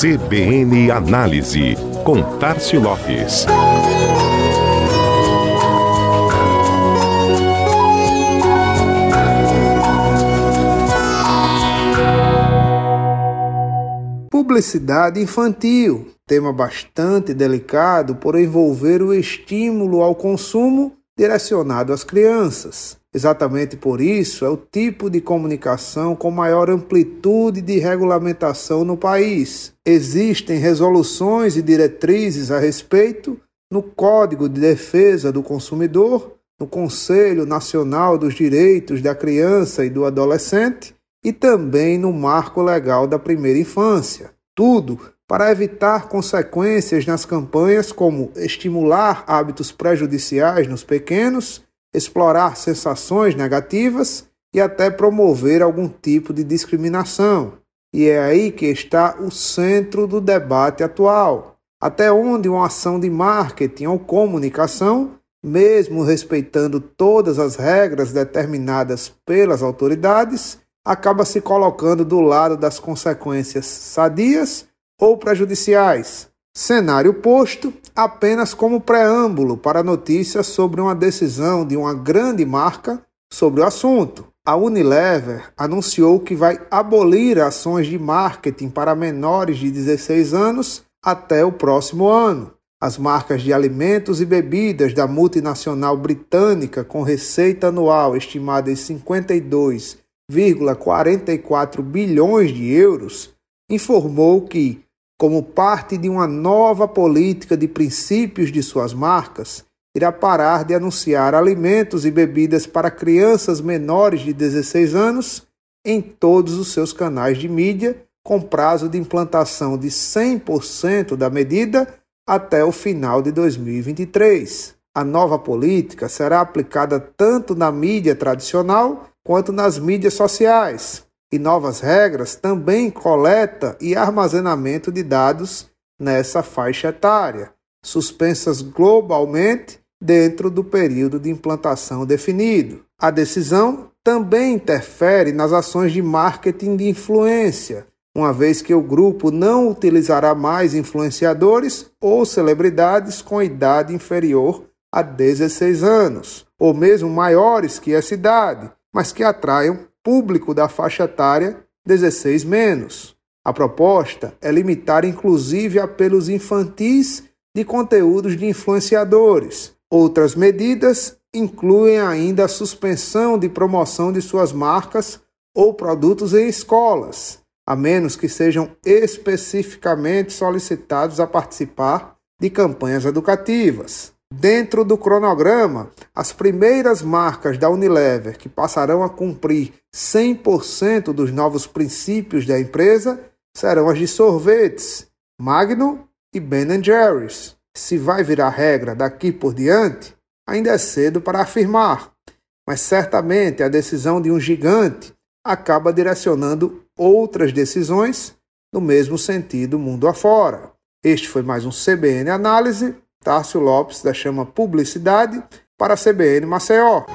CBN Análise, com Tarcio Lopes. Publicidade infantil, tema bastante delicado por envolver o estímulo ao consumo direcionado às crianças. Exatamente por isso, é o tipo de comunicação com maior amplitude de regulamentação no país. Existem resoluções e diretrizes a respeito no Código de Defesa do Consumidor, no Conselho Nacional dos Direitos da Criança e do Adolescente e também no Marco Legal da Primeira Infância. Tudo para evitar consequências nas campanhas como estimular hábitos prejudiciais nos pequenos explorar sensações negativas e até promover algum tipo de discriminação. E é aí que está o centro do debate atual. Até onde uma ação de marketing ou comunicação, mesmo respeitando todas as regras determinadas pelas autoridades, acaba se colocando do lado das consequências sadias ou prejudiciais, Cenário posto apenas como preâmbulo para notícias sobre uma decisão de uma grande marca sobre o assunto. A Unilever anunciou que vai abolir ações de marketing para menores de 16 anos até o próximo ano. As marcas de alimentos e bebidas da multinacional britânica, com receita anual estimada em 52,44 bilhões de euros, informou que como parte de uma nova política de princípios de suas marcas, irá parar de anunciar alimentos e bebidas para crianças menores de 16 anos em todos os seus canais de mídia, com prazo de implantação de 100% da medida até o final de 2023. A nova política será aplicada tanto na mídia tradicional quanto nas mídias sociais, e novas regras também coleta e armazenamento de dados nessa faixa etária, suspensas globalmente dentro do período de implantação definido. A decisão também interfere nas ações de marketing de influência, uma vez que o grupo não utilizará mais influenciadores ou celebridades com idade inferior a 16 anos, ou mesmo maiores que essa idade, mas que atraiam público da faixa etária 16 menos. A proposta é limitar inclusive apelos infantis de conteúdos de influenciadores. Outras medidas incluem ainda a suspensão de promoção de suas marcas ou produtos em escolas, a menos que sejam especificamente solicitados a participar de campanhas educativas. Dentro do cronograma, as primeiras marcas da Unilever que passarão a cumprir 100% dos novos princípios da empresa serão as de sorvetes, Magnum e Ben Jerry's. Se vai virar regra daqui por diante, ainda é cedo para afirmar, mas certamente a decisão de um gigante acaba direcionando outras decisões no mesmo sentido mundo afora. Este foi mais um CBN Análise. Tárcio Lopes da Chama Publicidade para a CBN Maceió.